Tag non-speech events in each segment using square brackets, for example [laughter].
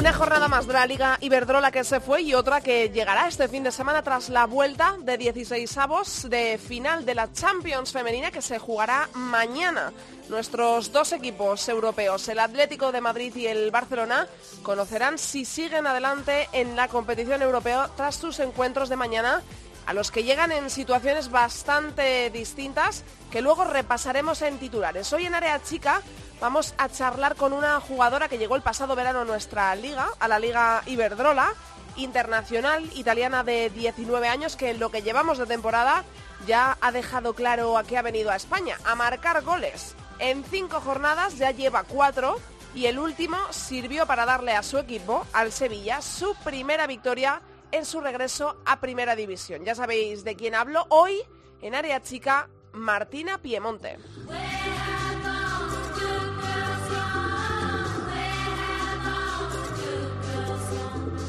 Una jornada más de la Liga Iberdrola que se fue y otra que llegará este fin de semana tras la vuelta de 16 avos de final de la Champions femenina que se jugará mañana. Nuestros dos equipos europeos, el Atlético de Madrid y el Barcelona, conocerán si siguen adelante en la competición europea tras sus encuentros de mañana a los que llegan en situaciones bastante distintas que luego repasaremos en titulares. Hoy en Área Chica vamos a charlar con una jugadora que llegó el pasado verano a nuestra liga, a la Liga Iberdrola, internacional italiana de 19 años, que en lo que llevamos de temporada ya ha dejado claro a qué ha venido a España, a marcar goles. En cinco jornadas ya lleva cuatro y el último sirvió para darle a su equipo, al Sevilla, su primera victoria en su regreso a Primera División. Ya sabéis de quién hablo hoy en área chica, Martina Piemonte.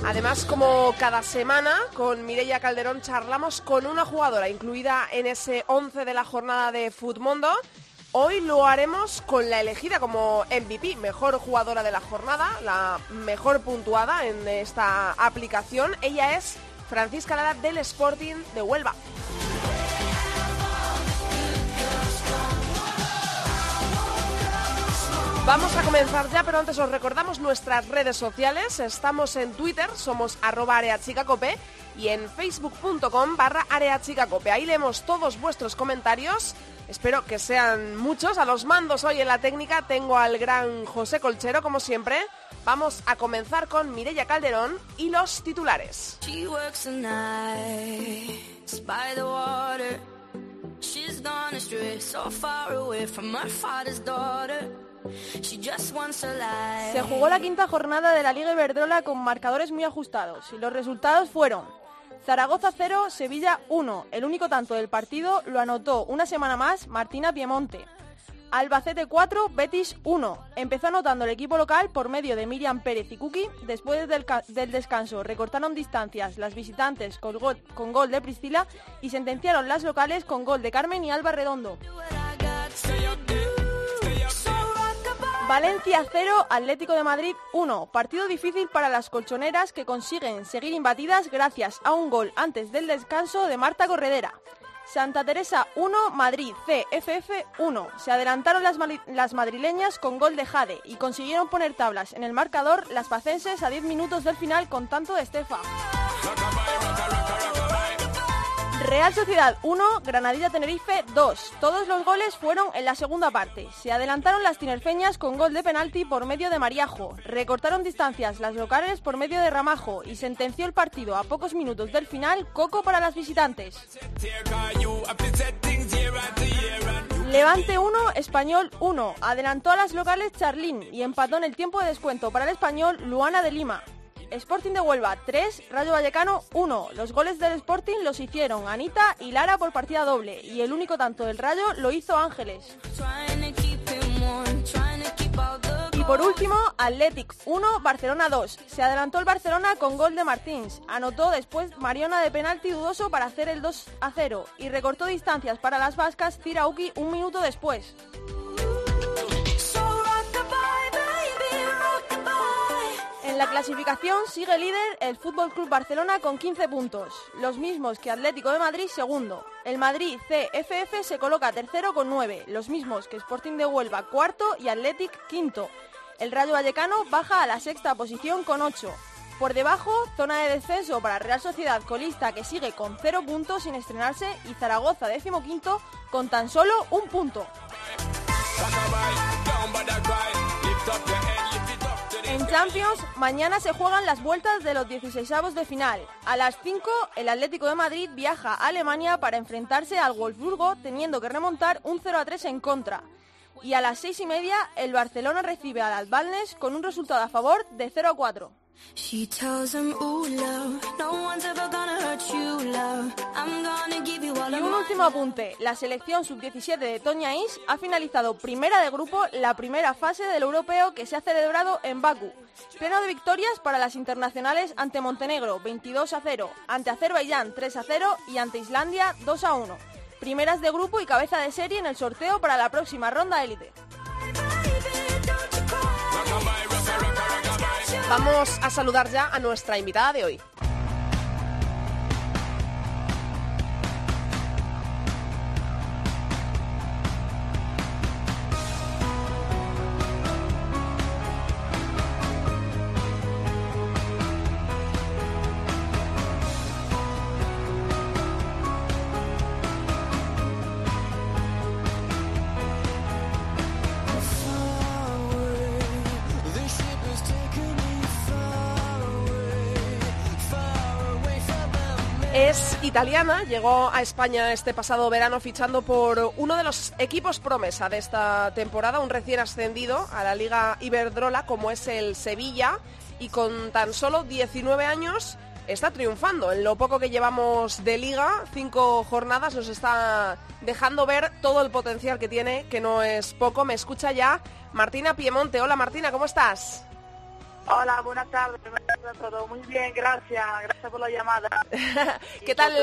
Además, como cada semana, con Mireia Calderón charlamos con una jugadora incluida en ese 11 de la jornada de Futmundo. Hoy lo haremos con la elegida como MVP, mejor jugadora de la jornada, la mejor puntuada en esta aplicación. Ella es Francisca Lara del Sporting de Huelva. Vamos a comenzar ya, pero antes os recordamos nuestras redes sociales. Estamos en Twitter, somos arroba areachicacope y en facebook.com barra areachicacope. Ahí leemos todos vuestros comentarios. Espero que sean muchos. A los mandos hoy en la técnica tengo al gran José Colchero, como siempre. Vamos a comenzar con Mireya Calderón y los titulares. Se jugó la quinta jornada de la Liga Iberdrola con marcadores muy ajustados y los resultados fueron Zaragoza 0, Sevilla 1. El único tanto del partido lo anotó una semana más Martina Piemonte. Albacete 4, Betis 1. Empezó anotando el equipo local por medio de Miriam Pérez y Kuki. Después del, descanso recortaron distancias las visitantes con gol, con gol de Priscila y sentenciaron las locales con gol de Carmen y Alba Redondo. Valencia 0, Atlético de Madrid 1. Partido difícil para las colchoneras que consiguen seguir imbatidas gracias a un gol antes del descanso de Marta Corredera. Santa Teresa 1, Madrid CFF 1. Se adelantaron las, las, madrileñas con gol de Jade y consiguieron poner tablas en el marcador las pacenses a 10 minutos del final con tanto de Estefa. Real Sociedad 1, Granadilla Tenerife 2. Todos los goles fueron en la segunda parte. Se adelantaron las tinerfeñas con gol de penalti por medio de Mariajo. Recortaron distancias las locales por medio de Ramajo y sentenció el partido a pocos minutos del final Coco para las visitantes. Levante 1, Español 1. Adelantó a las locales Charlín y empató en el tiempo de descuento para el español Luana de Lima. Sporting de Huelva 3, Rayo Vallecano 1. Los goles del Sporting los hicieron Anita y Lara por partida doble y el único tanto del Rayo lo hizo Ángeles. Y por último, Athletic 1, Barcelona 2. Se adelantó el Barcelona con gol de Martins. Anotó después Mariona de penalti dudoso para hacer el 2 a 0 y recortó distancias para las vascas Tirauki un minuto después. La clasificación sigue líder el Fútbol Club Barcelona con 15 puntos, los mismos que Atlético de Madrid segundo. El Madrid CFF se coloca tercero con 9, los mismos que Sporting de Huelva cuarto y Athletic quinto. El Rayo Vallecano baja a la sexta posición con 8. Por debajo, zona de descenso para Real Sociedad colista que sigue con 0 puntos sin estrenarse y Zaragoza quinto con tan solo un punto. Champions, mañana se juegan las vueltas de los 16avos de final. A las 5, el Atlético de Madrid viaja a Alemania para enfrentarse al Wolfsburgo, teniendo que remontar un 0 a 3 en contra. Y a las 6 y media, el Barcelona recibe al Albalnes con un resultado a favor de 0 a 4. She tells him, Ooh, love, no one's ever gonna hurt you, love. I'm gonna give you all y un último apunte. La selección sub-17 de Toña Is ha finalizado primera de grupo la primera fase del europeo que se ha celebrado en Bakú. Pleno de victorias para las internacionales ante Montenegro 22 a 0, ante Azerbaiyán 3 a 0 y ante Islandia 2 a 1. Primeras de grupo y cabeza de serie en el sorteo para la próxima ronda élite. Vamos a saludar ya a nuestra invitada de hoy. Italiana, llegó a España este pasado verano fichando por uno de los equipos promesa de esta temporada, un recién ascendido a la Liga Iberdrola como es el Sevilla y con tan solo 19 años está triunfando. En lo poco que llevamos de liga, cinco jornadas, nos está dejando ver todo el potencial que tiene, que no es poco. Me escucha ya Martina Piemonte. Hola Martina, ¿cómo estás? Hola, buenas tardes. Todo muy bien, gracias. Gracias por la llamada. [laughs] ¿Qué tal?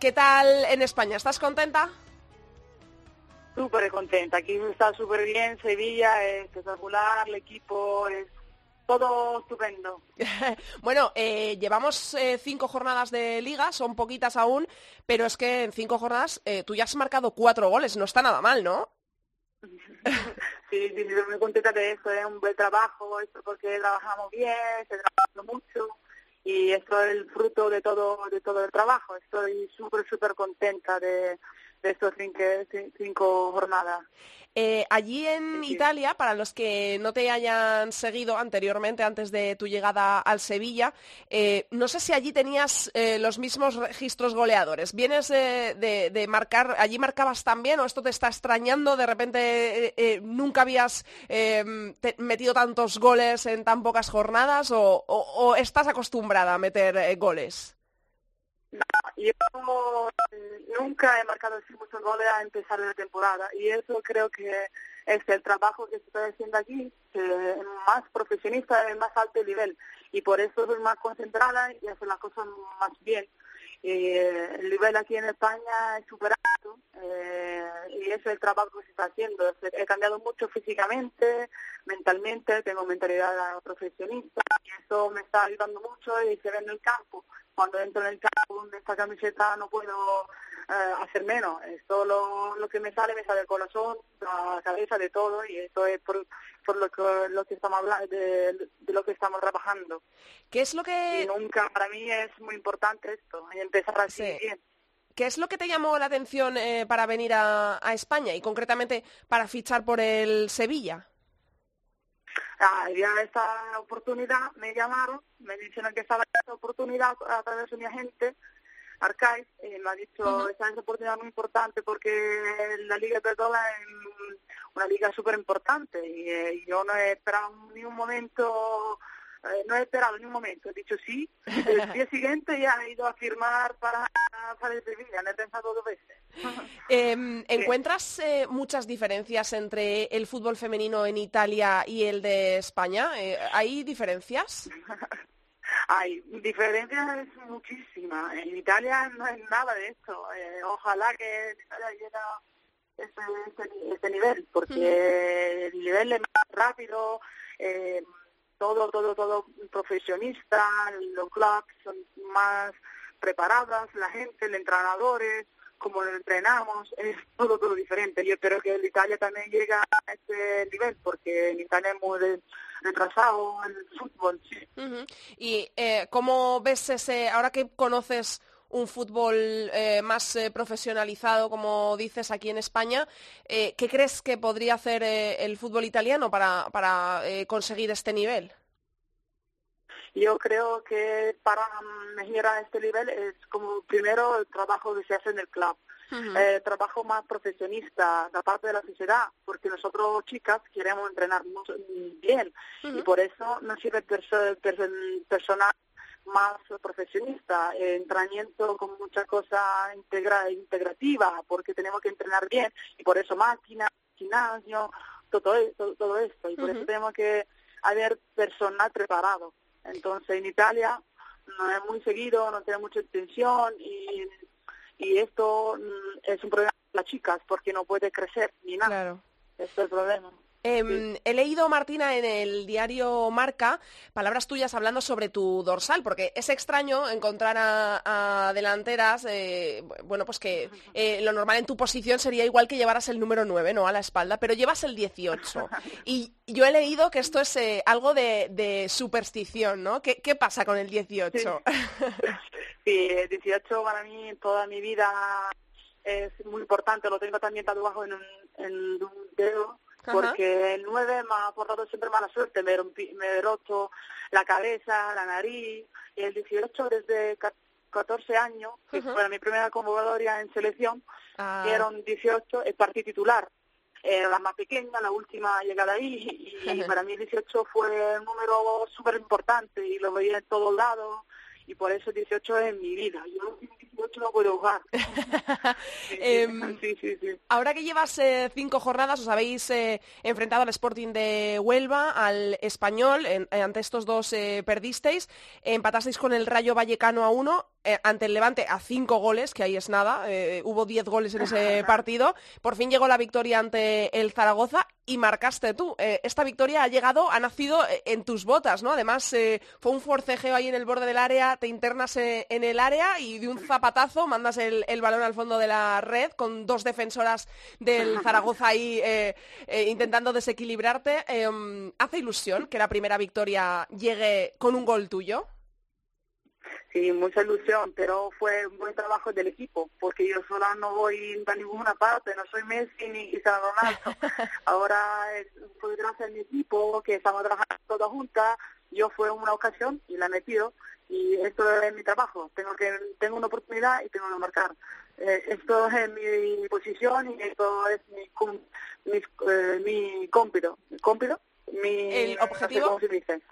¿Qué tal en España? ¿Estás contenta? Súper contenta. Aquí está súper bien. Sevilla es espectacular. El equipo es todo estupendo. [laughs] bueno, eh, llevamos eh, cinco jornadas de liga, son poquitas aún, pero es que en cinco jornadas eh, tú ya has marcado cuatro goles, no está nada mal, ¿no? [laughs] Sí, sí, estoy muy contenta de eso, es un buen trabajo, esto porque trabajamos bien, se trabajando mucho y esto es el fruto de todo de todo el trabajo. Estoy súper, súper contenta de, de estos cinco, cinco jornadas. Eh, allí en Italia, para los que no te hayan seguido anteriormente, antes de tu llegada al Sevilla, eh, no sé si allí tenías eh, los mismos registros goleadores. ¿Vienes de, marcar, allí marcabas también o esto te está extrañando? ¿De repente nunca habías metido tantos goles en tan pocas jornadas o estás acostumbrada a meter goles? No, yo nunca he marcado así muchos goles a empezar la temporada y eso creo que es el trabajo que se está haciendo aquí, es más profesionista, en más alto nivel y por eso soy más concentrada y hacer las cosas más bien. Eh, el nivel aquí en España es súper alto eh, y ese es el trabajo que se está haciendo. He cambiado mucho físicamente, mentalmente, tengo mentalidad profesionista y eso me está ayudando mucho y se ve en el campo. Cuando entro en el campo con esta camiseta no puedo eh, hacer menos. Esto lo, lo que me sale, me sale el corazón, la cabeza, de todo y eso es por, por lo que, lo que estamos hablando, de, lo que estamos trabajando. ¿Qué es lo que...? Y nunca, para mí es muy importante esto, y empezar así bien. ¿Qué es lo que te llamó la atención eh, para venir a, a, España y concretamente para fichar por el Sevilla? Ah, ya esta oportunidad me llamaron, me dijeron que estaba esta oportunidad a través de mi agente Arcais eh, me ha dicho, esta es una oportunidad muy importante porque la Liga de Dola es una liga súper importante y, eh, yo no he esperado ni un momento, eh, no he esperado ni un momento, he dicho sí, el [laughs] día siguiente ya he ido a firmar para, para el Sevilla, no he pensado dos veces. [laughs] Em, ¿Encuentras muchas diferencias entre el fútbol femenino en Italia y el de España? ¿Hay diferencias? [laughs] Hay diferencias muchísimas. En Italia no es nada de esto. Eh, ojalá que en Italia llegue ese, nivel, porque el nivel es más rápido, eh, todo, todo, todo profesionista, los clubs son más preparadas, la gente, los entrenadores, como lo entrenamos, es todo, todo diferente. Yo espero que en Italia también llegue a ese nivel, porque en Italia es muy retrasado el fútbol. Sí. ¿Y eh, cómo ves ese, ahora que conoces un fútbol eh, más eh, profesionalizado, como dices aquí en España, eh, ¿qué crees que podría hacer el fútbol italiano para, para conseguir este nivel? Yo creo que para mejorar este nivel es como primero el trabajo que se hace en el club. Eh, trabajo más profesionista de parte de la sociedad, porque nosotros chicas queremos entrenar mucho, bien. Y por eso nos sirve personal más profesionista, entrenamiento con mucha cosa integra integrativa, porque tenemos que entrenar bien. Y por eso máquina, gimnasio, todo, todo, todo esto. Y por eso tenemos que haber personal preparado. Entonces en Italia no es muy seguido, no tiene mucha extensión y, y esto mm, es un problema para las chicas porque no puede crecer ni nada. Claro. Este es el problema. Em, he leído, Martina, en el diario Marca, palabras tuyas hablando sobre tu dorsal, porque es extraño encontrar a, delanteras, eh, bueno, pues que eh, lo normal en tu posición sería igual que llevaras el número 9, ¿no? A la espalda, pero llevas el 18. [laughs] Y yo he leído que esto es eh, algo de, superstición, ¿no? ¿Qué, pasa con el 18? Sí. [laughs] el 18 para mí toda mi vida es muy importante, lo tengo también tatuado en en un dedo porque el 9 me ha aportado siempre mala suerte, me, me he roto la cabeza, la nariz, y el 18 desde 14 años, que fue mi primera convocatoria en selección, ah. dieron 18, el partido titular. Era la más pequeña, la última llegada ahí, y, para mí el 18 fue un número súper importante y lo veía en todos lados, y por eso 18 es mi vida. Yo no puedo jugar. [laughs] Em, ahora que llevas eh, cinco jornadas, os habéis eh, enfrentado al Sporting de Huelva, al Español, eh, ante estos dos perdisteis, empatasteis con el Rayo Vallecano a uno, ante el Levante a cinco goles, que ahí es nada, hubo diez goles en ese [laughs] partido, por fin llegó la victoria ante el Zaragoza y marcaste tú. esta victoria ha llegado, ha nacido en tus botas, ¿no? Además, fue un forcejeo ahí en el borde del área, te internas en el área y de un zapatazo mandas el, balón al fondo de la red con dos defensoras del [laughs] Zaragoza ahí eh, eh, intentando desequilibrarte. Em, ¿Hace ilusión que la primera victoria llegue con un gol tuyo? Sí, mucha ilusión, pero fue un buen trabajo del equipo, porque yo sola no voy a ninguna parte, no soy Messi ni Cristiano Ronaldo. [laughs] Ahora fue gracias a mi equipo, que estamos trabajando todas juntas, yo fue una ocasión y la he metido, y esto es mi trabajo. Tengo que tengo una oportunidad y tengo que marcar. Eh, esto es mi posición y esto es mi mi, eh, mi cómpido. Mi, ¿El objetivo? ¿Cómo se dice?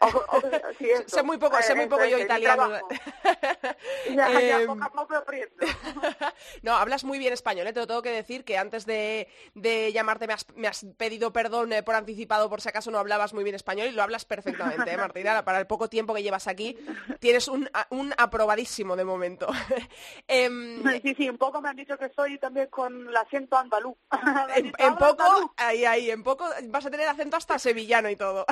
[laughs] sé muy poco, sé muy poco yo italiano. [laughs] [laughs] no, hablas muy bien español, ¿eh? te lo tengo que decir que antes de, llamarte me has, pedido perdón eh, por anticipado por si acaso no hablabas muy bien español y lo hablas perfectamente, ¿eh, Martina? Para el poco tiempo que llevas aquí tienes un, un aprobadísimo de momento. Em, sí, sí, un poco me han dicho que soy también con el acento andaluz. en, poco, ahí, ahí, en poco vas a tener acento hasta sevillano y todo.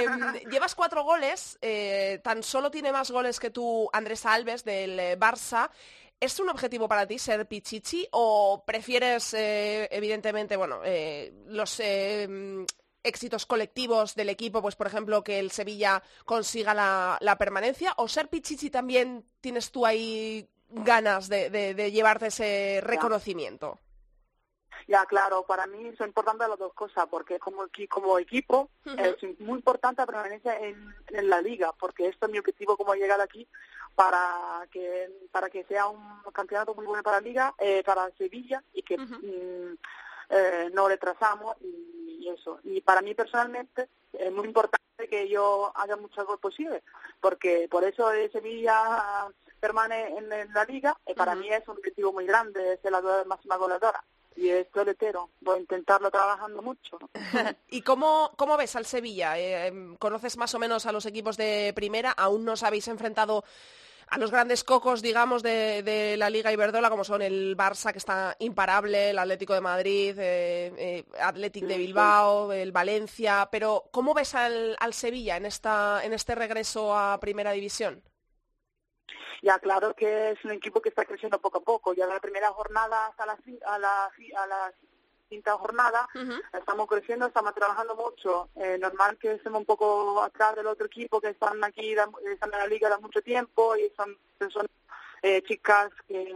Em, llevas cuatro goles, eh, tan solo tiene más goles que tú Andrés Alves del eh, Barça. ¿Es un objetivo para ti ser Pichichi o prefieres, eh, evidentemente, bueno, los éxitos colectivos del equipo, pues por ejemplo que el Sevilla consiga la, permanencia, o ser Pichichi también tienes tú ahí ganas de llevarte ese reconocimiento? Ya, claro, para mí son importantes las dos cosas, porque como, como equipo es muy importante la permanencia en, la liga, porque esto es mi objetivo como llegar aquí para que para que sea un campeonato muy bueno para la liga, eh, para Sevilla y que mm, eh, no retrasamos y, eso. Y para mí personalmente es muy importante que yo haga mucho gol posible, porque por eso Sevilla permanece en, la liga y para mí es un objetivo muy grande, ser la máxima goleadora y es letero, Voy a intentarlo trabajando mucho. [laughs] ¿Y cómo, cómo ves al Sevilla? Eh, em, ¿Conoces más o menos a los equipos de primera? ¿Aún no os habéis enfrentado a los grandes cocos, digamos, de, la Liga Iberdrola, como son el Barça, que está imparable, el Atlético de Madrid, eh, eh Atlético de Bilbao, el Valencia, pero ¿cómo ves al, al Sevilla en, esta, en este regreso a Primera División? Ya claro que es un equipo que está creciendo poco a poco. Ya la primera jornada hasta la, a la, a la quinta jornada estamos creciendo, estamos trabajando mucho. Eh, normal que estemos un poco atrás del otro equipo que están aquí, están en la liga de mucho tiempo y son personas eh, chicas que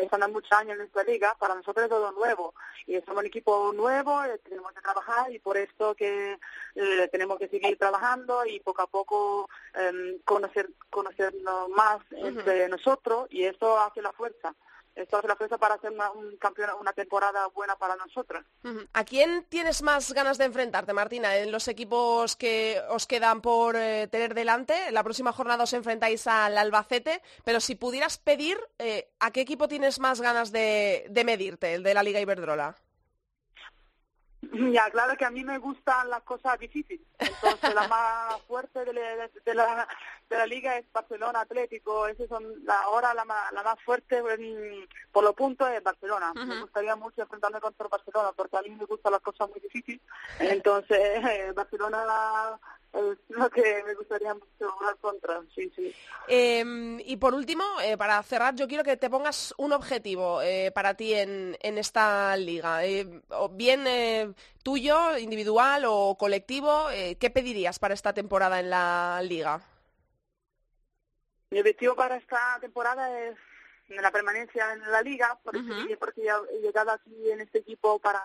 están hace muchos años en nuestra liga, para nosotros es todo nuevo. Y somos un equipo nuevo, eh, tenemos que trabajar y por esto que eh, tenemos que seguir trabajando y poco a poco em, conocer conocernos más entre nosotros y eso hace la fuerza. Esto hace la fuerza para hacer una, un campeón, una temporada buena para nosotras. ¿A quién tienes más ganas de enfrentarte, Martina, en los equipos que os quedan por eh, tener delante? La próxima jornada os enfrentáis al Albacete, pero si pudieras pedir, eh, ¿a qué equipo tienes más ganas de, de medirte, el de la Liga Iberdrola? Ya, claro que a mí me gustan las cosas difíciles. Entonces, la más fuerte de la, de la liga es Barcelona Atlético. Esas son la, ahora la más, la más fuerte por los puntos es Barcelona. Me gustaría mucho enfrentarme contra Barcelona porque a mí me gustan las cosas muy difíciles. Entonces, [laughs] eh, Barcelona es lo que me gustaría mucho jugar contra, sí, sí. Eh, y por último, eh, para cerrar, yo quiero que te pongas un objetivo eh, para ti en, en esta liga. Eh, bien tuyo, individual o colectivo, ¿qué pedirías para esta temporada en la liga? Mi objetivo para esta temporada es la permanencia en la liga, por eso- porque he llegado aquí en este equipo para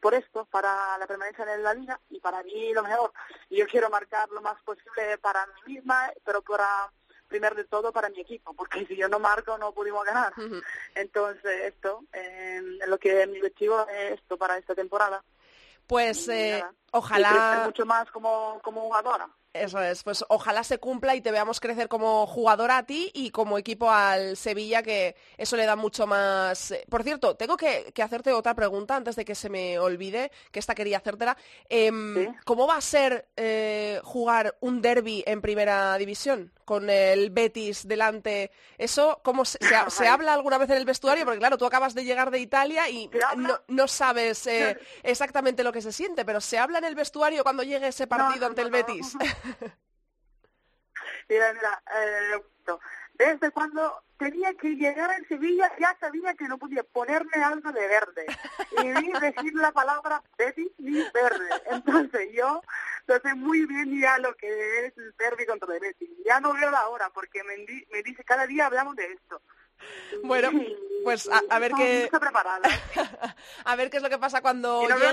por esto, para la permanencia en la liga y para mí lo mejor. Yo quiero marcar lo más posible para mí misma, pero para primero de todo para mi equipo, porque si yo no marco no pudimos ganar. Entonces esto, eh, lo que mi objetivo es esto para esta temporada. Pues eh, y ojalá... mucho más como, como jugadora. Eso es, pues ojalá se cumpla y te veamos crecer como jugadora a ti y como equipo al Sevilla, que eso le da mucho más... eh, Por cierto, tengo que, que hacerte otra pregunta antes de que se me olvide, que esta quería hacértela. Em, Sí. ¿Cómo va a ser eh, jugar un derby en primera división con el Betis delante? ¿Eso cómo se, se [laughs] se habla alguna vez en el vestuario? Porque claro, tú acabas de llegar de Italia y no, no sabes eh, [laughs] exactamente lo que se siente, pero ¿se habla en el vestuario cuando llegue ese partido no, ante el. Betis? [laughs] Mira, mira, eh. Desde cuando tenía que llegar a Sevilla ya sabía que no podía ponerme algo de verde y ni [laughs] decir la palabra Betis ni verde. Entonces yo lo sé muy bien ya lo que es el derby contra el Betis. Ya no veo la hora porque me, me dice cada día hablamos de esto. [laughs] Bueno, pues a- a ver qué- [laughs] a ver qué es lo que pasa cuando no llegue.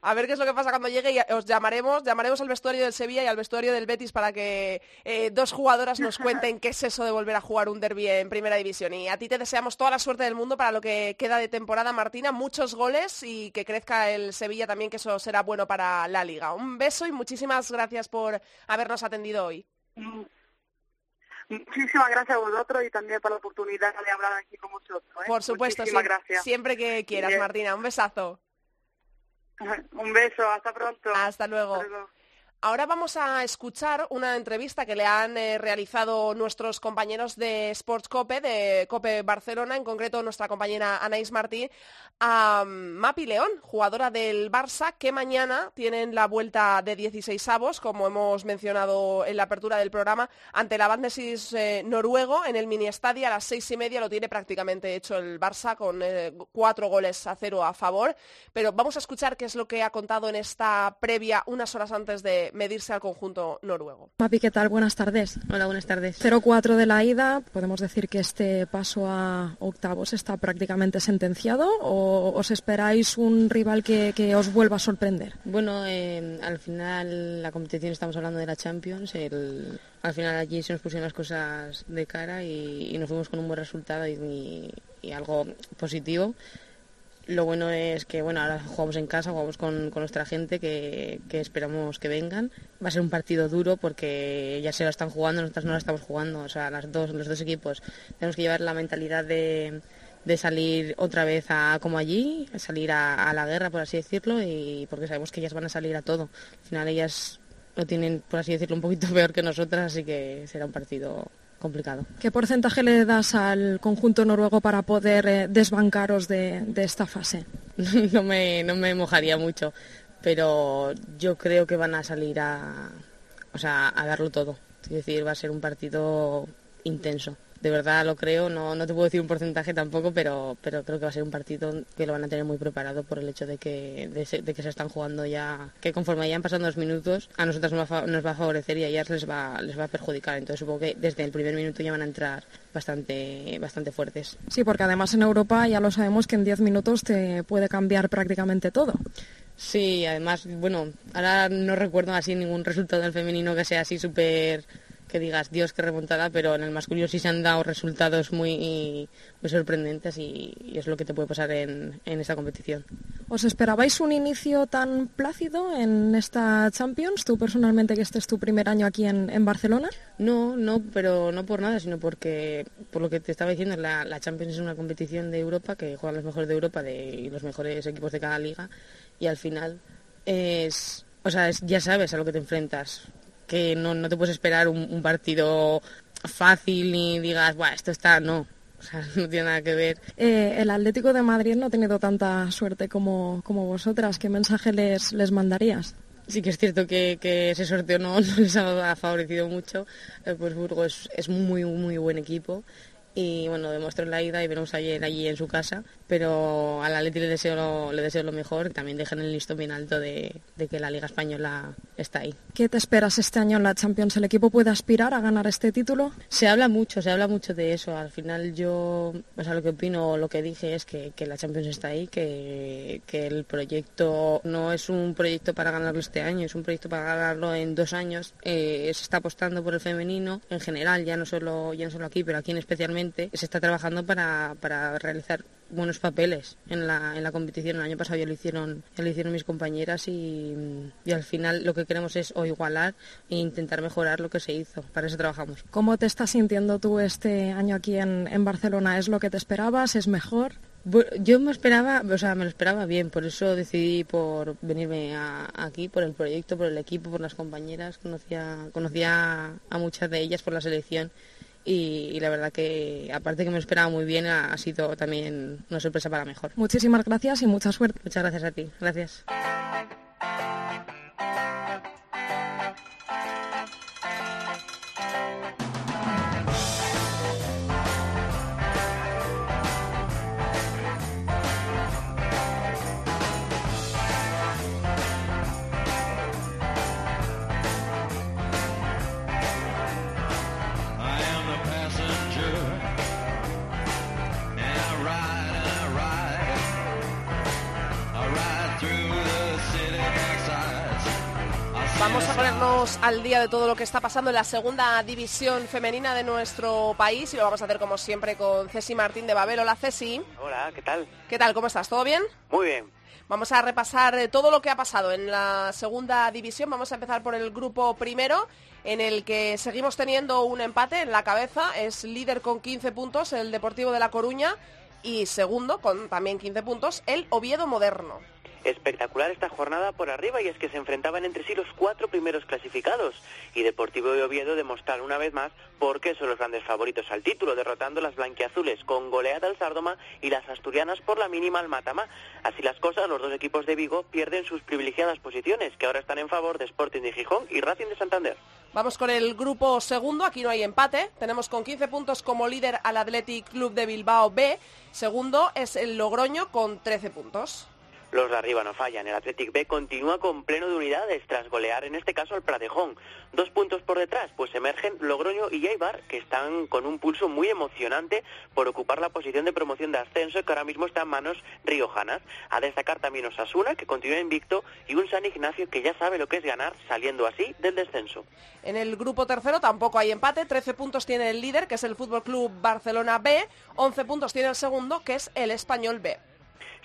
A ver qué es lo que pasa cuando llegue y os llamaremos, llamaremos al vestuario del Sevilla y al vestuario del Betis para que eh, dos jugadoras nos cuenten qué es eso de volver a jugar un derby en primera división. Y a ti te deseamos toda la suerte del mundo para lo que queda de temporada, Martina, muchos goles y que crezca el Sevilla también, que eso será bueno para la liga. Un beso y muchísimas gracias por habernos atendido hoy. Mm. Muchísimas gracias a vosotros y también por la oportunidad de hablar aquí con vosotros. ¿eh? Por supuesto, Muchísimas sí, gracias. siempre que quieras. Martina. Un besazo. [laughs] Un beso, hasta pronto. Hasta luego. Hasta luego. Ahora vamos a escuchar una entrevista que le han eh, realizado nuestros compañeros de Sports Cope, de Cope Barcelona, en concreto nuestra compañera Anaís Martí, a Mapi León, jugadora del Barça, que mañana tienen la vuelta de 16 avos, como hemos mencionado en la apertura del programa, ante la Bandesis eh, noruego en el mini estadio a las seis y media lo tiene prácticamente hecho el Barça con eh, cuatro goles a cero a favor. Pero vamos a escuchar qué es lo que ha contado en esta previa unas horas antes de medirse al conjunto noruego. Mapi, ¿qué tal? Buenas tardes. Hola, buenas tardes. 0-4 de la ida, podemos decir que este paso a octavos está prácticamente sentenciado o os esperáis un rival que, que os vuelva a sorprender? Bueno, eh, al final la competición estamos hablando de la Champions. el- al final allí se nos pusieron las cosas de cara y, y nos fuimos con un buen resultado y, y- y algo positivo. Lo bueno es que bueno ahora jugamos en casa, jugamos con, con nuestra gente que, que esperamos que vengan. Va a ser un partido duro porque ya se lo están jugando, nosotros no lo estamos jugando. O sea, las dos, los dos equipos tenemos que llevar la mentalidad de, de salir otra vez a como allí, salir a, a la guerra, por así decirlo, y porque sabemos que ellas van a salir a todo. Al final ellas lo tienen, por así decirlo, un poquito [laughs] peor que nosotras, así que será un partido complicado. ¿Qué porcentaje le das al conjunto noruego para poder eh, desbancaros de, de esta fase? [laughs] no, me, no me mojaría mucho, pero yo creo que van a salir a, o sea, a darlo todo. Es decir, va a ser un partido intenso. De verdad lo creo, no, no te puedo decir un porcentaje tampoco, pero, pero creo que va a ser un partido que lo van a tener muy preparado por el hecho de que, de, se- de que se están jugando ya, que conforme vayan pasando los minutos, a nosotras nos va, a fa- nos va a favorecer y a ellas les va, les va a perjudicar. Entonces supongo que desde el primer minuto ya van a entrar bastante, bastante fuertes. Sí, porque además en Europa ya lo sabemos que en 10 minutos te puede cambiar prácticamente todo. Sí, además, bueno, ahora no recuerdo así ningún resultado del femenino que sea así súper que digas, Dios, qué remontada, pero en el masculino sí se han dado resultados muy, muy sorprendentes y, es lo que te puede pasar en, en, esta competición. ¿Os esperabais un inicio tan plácido en esta Champions? ¿Tú personalmente que este es tu primer año aquí en, en Barcelona? No, no, pero no por nada, sino porque, por lo que te estaba diciendo, la, la Champions es una competición de Europa que juegan los mejores de Europa de, y los mejores equipos de cada liga y al final es, o sea, ya sabes a lo que te enfrentas que no, no te puedes esperar un, partido fácil ni digas, Buah, esto está, no. O sea, [laughs] no tiene nada que ver. Eh, el Atlético de Madrid no ha tenido tanta suerte como, como vosotras. ¿Qué mensaje les, les mandarías? Sí que es cierto que, que ese sorteo no, [laughs] no, les ha favorecido mucho. pues Burgos es muy, muy buen equipo y bueno, demostró en la ida y veremos ayer allí en su casa, pero al Atleti le deseo lo, le deseo lo mejor, también dejen el listo bien alto de, que la Liga Española está ahí. ¿Qué te esperas este año en la Champions? ¿El equipo puede aspirar a ganar este título? Se habla mucho, se habla mucho de eso. Al final yo, o sea, lo que opino, lo que dije es que, la Champions está ahí, que, que, el proyecto no es un proyecto para ganarlo este año, es un proyecto para ganarlo en dos años. Eh, se está apostando por el femenino en general, ya no solo, ya no solo aquí, pero aquí en especialmente se está trabajando para, para realizar buenos papeles en la, en la competición. El año pasado ya lo hicieron, ya lo hicieron mis compañeras y, y, al final lo que queremos es o igualar e intentar mejorar lo que se hizo. Para eso trabajamos. ¿Cómo te estás sintiendo tú este año aquí en, en Barcelona? ¿Es lo que te esperabas? ¿Es mejor? Yo me esperaba, o sea, me lo esperaba bien, por eso decidí por venirme aquí, por el proyecto, por el equipo, por las compañeras. Conocía, conocía a muchas de ellas por la selección y, la verdad que aparte que me esperaba muy bien ha, ha sido también una sorpresa para mejor. Muchísimas gracias y mucha suerte. Muchas gracias a ti. Gracias. Vamos a ponernos al día de todo lo que está pasando en la segunda división femenina de nuestro país y lo vamos a hacer como siempre con Ceci Martín de Babel. Hola Ceci. Hola, ¿qué tal? ¿Qué tal? ¿Cómo estás? ¿Todo bien? Muy bien. Vamos a repasar eh, todo lo que ha pasado en la segunda división. Vamos a empezar por el grupo primero, en el que seguimos teniendo un empate en la cabeza. Es líder con 15 puntos el Deportivo de La Coruña y segundo, con también 15 puntos, el Oviedo Moderno espectacular esta jornada por arriba y es que se enfrentaban entre sí los cuatro primeros clasificados y Deportivo de Oviedo demostraron una vez más por qué son los grandes favoritos al título, derrotando las blanquiazules con goleada al Sardoma y las asturianas por la mínima al Matama. Así las cosas, los dos equipos de Vigo pierden sus privilegiadas posiciones, que ahora están en favor de Sporting de Gijón y Racing de Santander. Vamos con el grupo segundo, aquí no hay empate, tenemos con 15 puntos como líder al Athletic Club de Bilbao B, segundo es el Logroño con 13 puntos. Los de arriba no fallan. El Athletic B continúa con pleno de unidades tras golear en este caso al Pradejón. Dos puntos por detrás, pues emergen Logroño y Eibar, que están con un pulso muy emocionante por ocupar la posición de promoción de ascenso que ahora mismo está en manos riojanas. A destacar también Osasuna, que continúa invicto, y un San Ignacio que ya sabe lo que es ganar, saliendo así del descenso. En el grupo tercero tampoco hay empate. 13 puntos tiene el líder, que es el Fútbol Club Barcelona B. 11 puntos tiene el segundo, que es el Español B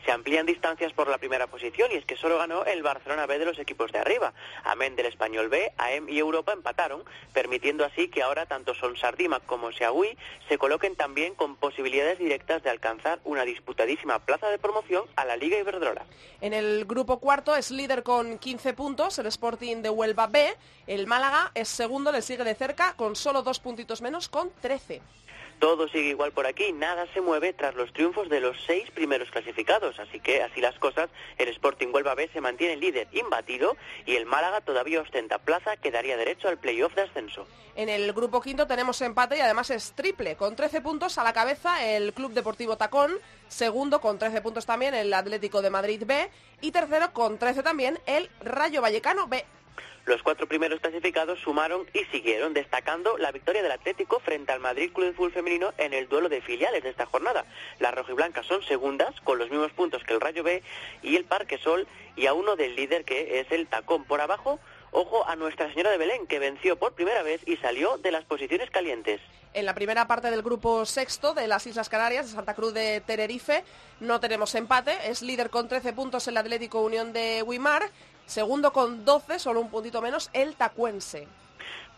se amplían distancias por la primera posición y es que solo ganó el Barcelona B de los equipos de arriba. Amén del Español B, AM y Europa empataron, permitiendo así que ahora tanto Son Sardima como Seagüí se coloquen también con posibilidades directas de alcanzar una disputadísima plaza de promoción a la Liga Iberdrola. En el grupo cuarto es líder con 15 puntos el Sporting de Huelva B, el Málaga es segundo, le sigue de cerca con solo dos puntitos menos con 13. Todo sigue igual por aquí, nada se mueve tras los triunfos de los seis primeros clasificados, así que así las cosas, el Sporting Huelva B se mantiene líder imbatido y el Málaga todavía ostenta plaza que daría derecho al playoff de ascenso. En el grupo quinto tenemos empate y además es triple, con 13 puntos a la cabeza el Club Deportivo Tacón, segundo con 13 puntos también el Atlético de Madrid B y tercero con 13 también el Rayo Vallecano B. Los cuatro primeros clasificados sumaron y siguieron destacando la victoria del Atlético frente al Madrid Club de Fútbol Femenino en el duelo de filiales de esta jornada. Las rojiblancas son segundas con los mismos puntos que el Rayo B y el Parque Sol y a uno del líder que es el Tacón por abajo Ojo a Nuestra Señora de Belén, que venció por primera vez y salió de las posiciones calientes. En la primera parte del grupo sexto de las Islas Canarias, de Santa Cruz de Tenerife, no tenemos empate. Es líder con 13 puntos el Atlético Unión de Wimar. Segundo con 12, solo un puntito menos, el Tacuense.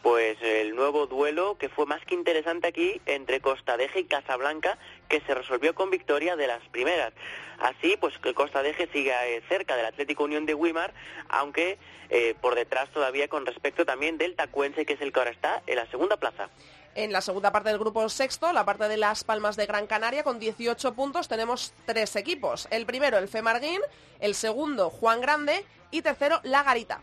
Pues el nuevo duelo que fue más que interesante aquí entre Costadeje y Casablanca, que se resolvió con victoria de las primeras. Así, pues que Costadeje siga eh, cerca del Atlético Unión de Wimar, aunque eh, por detrás todavía con respecto también del Tacuense, que es el que ahora está en la segunda plaza. En la segunda parte del grupo sexto, la parte de Las Palmas de Gran Canaria, con 18 puntos, tenemos tres equipos. El primero, el Femarguín, el segundo, Juan Grande y tercero, La Garita.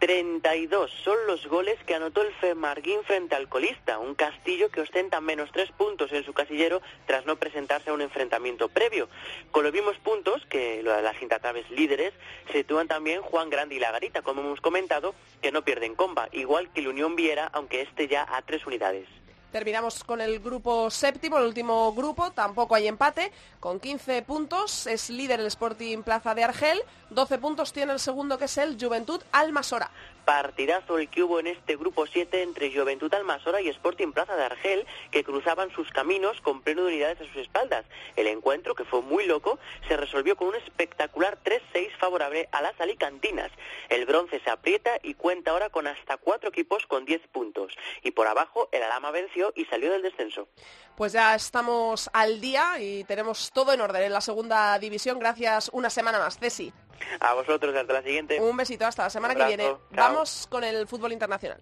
32 son los goles que anotó el Femarguín frente al colista, un castillo que ostenta menos tres puntos en su casillero tras no presentarse a un enfrentamiento previo. Con los mismos puntos que las intratables líderes se sitúan también Juan Grande y La Garita, como hemos comentado, que no pierden comba, igual que el Unión Viera, aunque esté ya a tres unidades. Terminamos con el grupo séptimo, el último grupo, tampoco hay empate, con 15 puntos, es líder el Sporting Plaza de Argel, 12 puntos tiene el segundo que es el Juventud Almasora partidazo el que hubo en este grupo 7 entre Juventud Almasora y Sporting Plaza de Argel, que cruzaban sus caminos con pleno de unidades a sus espaldas. El encuentro, que fue muy loco, se resolvió con un espectacular 3-6 favorable a las alicantinas. El bronce se aprieta y cuenta ahora con hasta cuatro equipos con 10 puntos. Y por abajo, el Alama venció y salió del descenso. Pues ya estamos al día y tenemos todo en orden en la segunda división. Gracias una semana más. Ceci. A vosotros, hasta la siguiente. Un besito, hasta la semana que viene. Vamos con el fútbol internacional.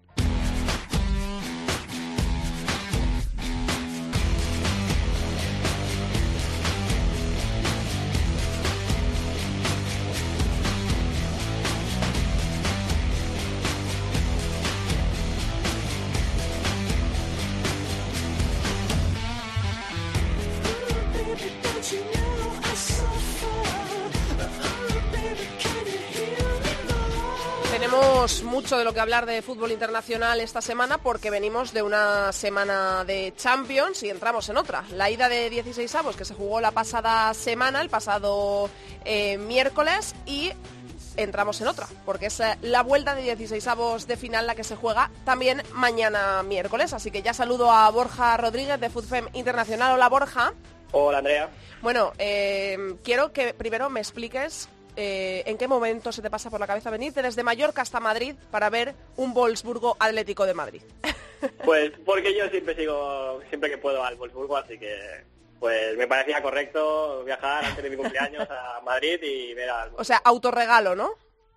Mucho de lo que hablar de fútbol internacional esta semana porque venimos de una semana de Champions y entramos en otra. La ida de 16 avos que se jugó la pasada semana, el pasado eh, miércoles y entramos en otra, porque es eh, la vuelta de 16 avos de final la que se juega también mañana miércoles. Así que ya saludo a Borja Rodríguez de FUTFEM Internacional. Hola Borja. Hola Andrea. Bueno, eh, quiero que primero me expliques eh, ¿en qué momento se te pasa por la cabeza venirte desde Mallorca hasta Madrid para ver un Wolfsburgo Atlético de Madrid? [laughs] Pues porque yo siempre sigo, siempre que puedo al Wolfsburgo, así que pues me parecía correcto viajar antes de mi cumpleaños a Madrid y ver al... O sea, autorregalo, ¿no?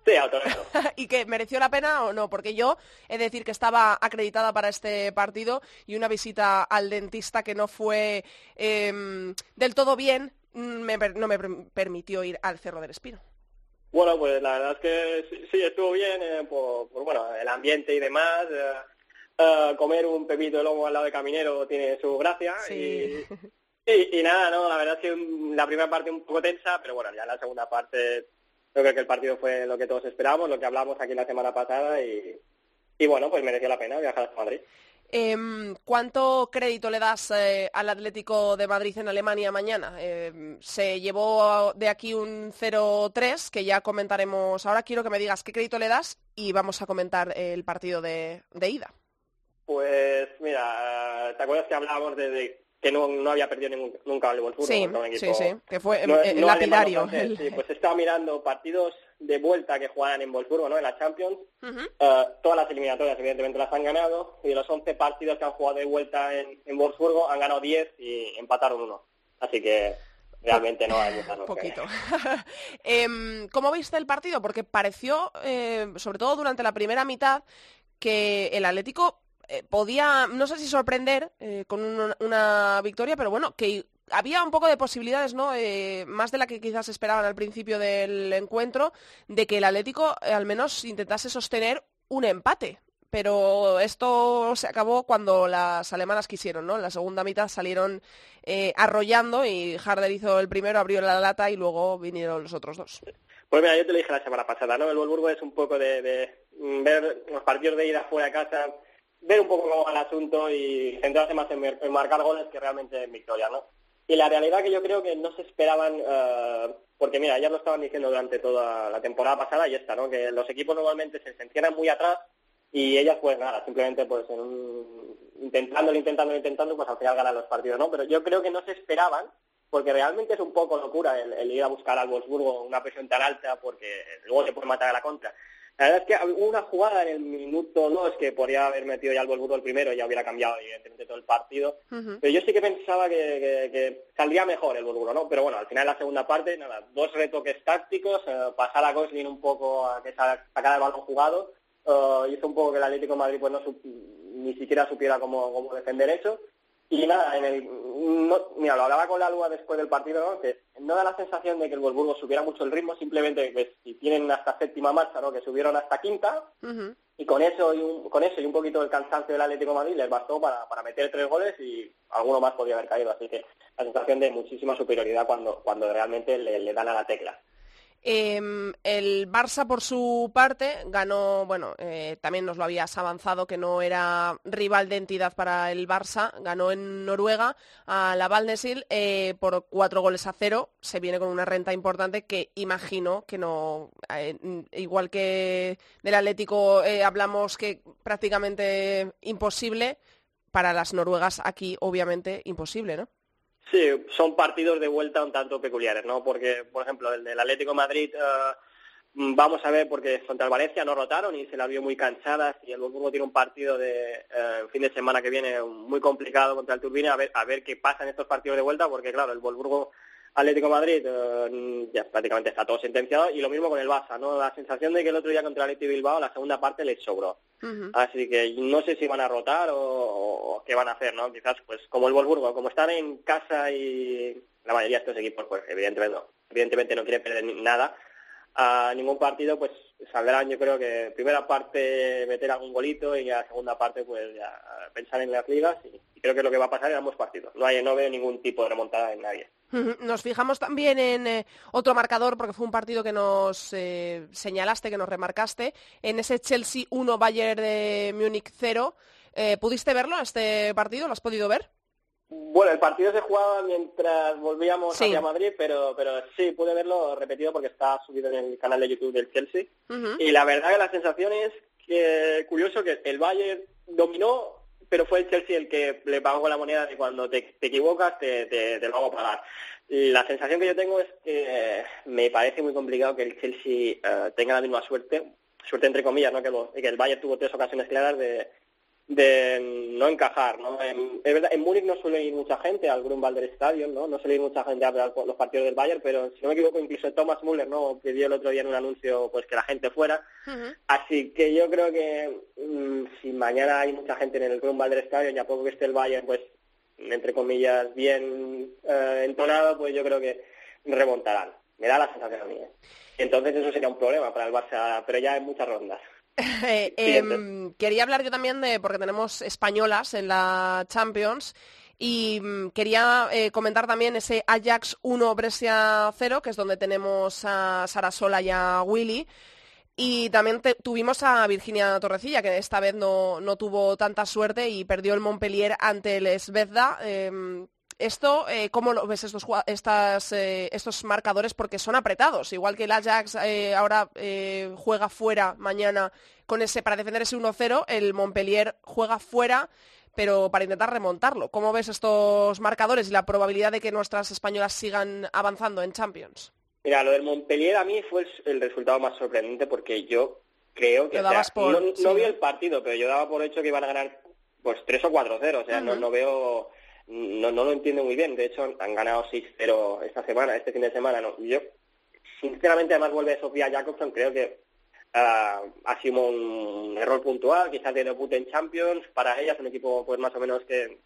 Sí, autorregalo. [laughs] ¿Y que mereció la pena o no? Porque yo he de decir que estaba acreditada para este partido y una visita al dentista que no fue em, del todo bien mm, no me permitió ir al Cerro del Espino. Bueno, pues la verdad es que sí, estuvo bien eh, por, bueno, el ambiente y demás. Eh, eh, comer un pepito de lomo al lado de Caminero tiene su gracia. Y, [laughs] y, nada, no, la verdad es que la primera parte un poco tensa, pero bueno, ya la segunda parte yo creo que el partido fue lo que todos esperábamos, lo que hablamos aquí la semana pasada y, y bueno, pues mereció la pena viajar hasta Madrid. Em, ¿Cuánto crédito le das eh, al Atlético de Madrid en Alemania mañana? Em, se llevó de aquí un 0-3 que ya comentaremos. Ahora quiero que me digas qué crédito le das y vamos a comentar el partido de, ida. Pues mira, ¿te acuerdas que hablábamos de, que no, había perdido nunca el Wolfsburgo? Sí, sí, sí, que fue el lapidario. Sí, pues estaba mirando partidos de vuelta que jugaran en Wolfsburgo, ¿no? En la Champions. Eh, todas las eliminatorias, evidentemente, las han ganado. Y de los 11 partidos que han jugado de vuelta en, en Wolfsburgo, han ganado 10 y empataron uno. Así que realmente no hay muchas Poquito. [laughs] eh, ¿Cómo viste el partido? Porque pareció, eh, sobre todo durante la primera mitad, que el Atlético eh, podía, no sé si sorprender con una, victoria, pero bueno, que había un poco de posibilidades, ¿no? Eh, más de la que quizás esperaban al principio del encuentro, de que el Atlético eh, al menos intentase sostener un empate. Pero esto se acabó cuando las alemanas quisieron, ¿no? En la segunda mitad salieron eh, arrollando y Harder hizo el primero, abrió la lata y luego vinieron los otros dos. Pues mira, yo te lo dije la semana pasada, ¿no? El Wolfsburgo es un poco de, ver los partidos de ida fuera de casa, ver un poco cómo va el asunto y centrarse más en, marcar goles que realmente en victoria, ¿no? Y la realidad que yo creo que no se esperaban, eh, porque mira, ya lo estaban diciendo durante toda la temporada pasada y esta, ¿no? Que los equipos normalmente se encierran muy atrás y ellas pues nada, simplemente pues en un, intentándolo, intentándolo, intentando, pues al final ganan los partidos, ¿no? Pero yo creo que no se esperaban, porque realmente es un poco locura el, ir a buscar al Wolfsburgo una presión tan alta porque luego se puede matar a la contra. La verdad es que hubo una jugada en el minuto 2 que podría haber metido ya el Wolfsburgo el primero y ya hubiera cambiado evidentemente todo el partido. Pero yo sí que pensaba que, saldría mejor el Wolfsburgo, ¿no? Pero bueno, al final la segunda parte, nada, dos retoques tácticos, eh, pasar a Gosling un poco a que sacara el balón jugado, uh, hizo un poco que el Atlético de Madrid pues no ni siquiera supiera cómo, cómo defender eso y nada, en el, mira, lo hablaba con la Lua después del partido, ¿no? que no da la sensación de que el Wolfsburgo subiera mucho el ritmo, simplemente pues, si tienen hasta séptima marcha, ¿no? que subieron hasta quinta, y con eso y un, con eso y un poquito del cansancio del Atlético de Madrid les bastó para, para meter tres goles y alguno más podría haber caído, así que la sensación de muchísima superioridad cuando, cuando realmente le dan a la tecla. Em, el Barça, por su parte, ganó, bueno, eh, también nos lo habías avanzado que no era rival de entidad para el Barça, ganó en Noruega a la Valnesil eh, por cuatro goles a cero. Se viene con una renta importante que imagino que no, eh, igual que del Atlético hablamos que prácticamente imposible, para las noruegas aquí obviamente imposible, ¿no? Sí, son partidos de vuelta un tanto peculiares, ¿no? Porque, por ejemplo, el del Atlético Madrid, mm, vamos a ver, porque contra el Valencia no rotaron y se la vio muy cansadas y el Wolfsburgo tiene un partido de eh, fin de semana que viene muy complicado contra el Turbine, a ver, a ver qué pasa en estos partidos de vuelta, porque claro, el Wolfsburgo Atlético Madrid eh, ya prácticamente está todo sentenciado y lo mismo con el Barça, ¿no? La sensación de que el otro día contra el Atlético Bilbao la segunda parte les sobró. Así que no sé si van a rotar o, qué van a hacer, ¿no? Quizás pues como el Wolfsburgo, como están en casa y la mayoría de estos equipos pues evidentemente no, evidentemente no quiere perder nada a ningún partido pues saldrán yo creo que primera parte meter algún golito y la segunda parte pues ya pensar en las ligas y, creo que es lo que va a pasar en ambos partidos. No hay no veo ningún tipo de remontada en nadie. [laughs] Nos fijamos también en eh, otro marcador, porque fue un partido que nos eh, señalaste, que nos remarcaste, en ese Chelsea 1 Bayern de Múnich 0. Eh, ¿Pudiste verlo, este partido? ¿Lo has podido ver? Bueno, el partido se jugaba mientras volvíamos a Madrid, pero, pero sí, pude verlo repetido porque está subido en el canal de YouTube del Chelsea. Y la verdad que la sensación es que, curioso, que el Bayern dominó pero fue el Chelsea el que le pagó la moneda de cuando te, equivocas te, te, lo hago pagar. La sensación que yo tengo es que me parece muy complicado que el Chelsea eh, tenga la misma suerte, suerte entre comillas, ¿no? que, que el Bayern tuvo tres ocasiones claras de, de no encajar, ¿no? En, es verdad, en Múnich no suele ir mucha gente al Grunwalder Stadion, ¿no? No suele ir mucha gente a ver los partidos del Bayern, pero si no me equivoco, incluso Thomas Müller, ¿no? Pidió el otro día en un anuncio, pues que la gente fuera. Así que yo creo que mm, si mañana hay mucha gente en el Grunwalder Stadion y a poco que esté el Bayern, pues, entre comillas, bien eh, entonado, pues yo creo que remontarán. Me da la sensación a mí. ¿eh? Entonces eso sería un problema para el Barça, pero ya en muchas rondas. Eh, em, quería hablar yo también de, porque tenemos españolas en la Champions, y mm, quería eh, comentar también ese Ajax 1 Brescia 0, que es donde tenemos a Sara Sola y a Willy. Y también tuvimos a Virginia Torrecilla, que esta vez no, no, tuvo tanta suerte y perdió el Montpellier ante el Svezda. Esto, eh, ¿cómo lo ves estos, estas, eh, estos marcadores? Porque son apretados. Igual que el Ajax eh, ahora eh, juega fuera mañana con ese, para defender ese 1-0, el Montpellier juega fuera pero para intentar remontarlo. ¿Cómo ves estos marcadores y la probabilidad de que nuestras españolas sigan avanzando en Champions? Mira, lo del Montpellier a mí fue el resultado más sorprendente porque yo creo que... no, vi el partido, pero yo daba por hecho que iban a ganar pues 3 o 4-0. O sea, no, no veo no, no lo entiendo muy bien. De hecho, han ganado 6-0 esta semana, este fin de semana. No. Yo, sinceramente, además vuelve Sofía Jacobson, creo que uh, ha sido un error puntual, quizás de debut en Champions. Para ella es un equipo pues más o menos que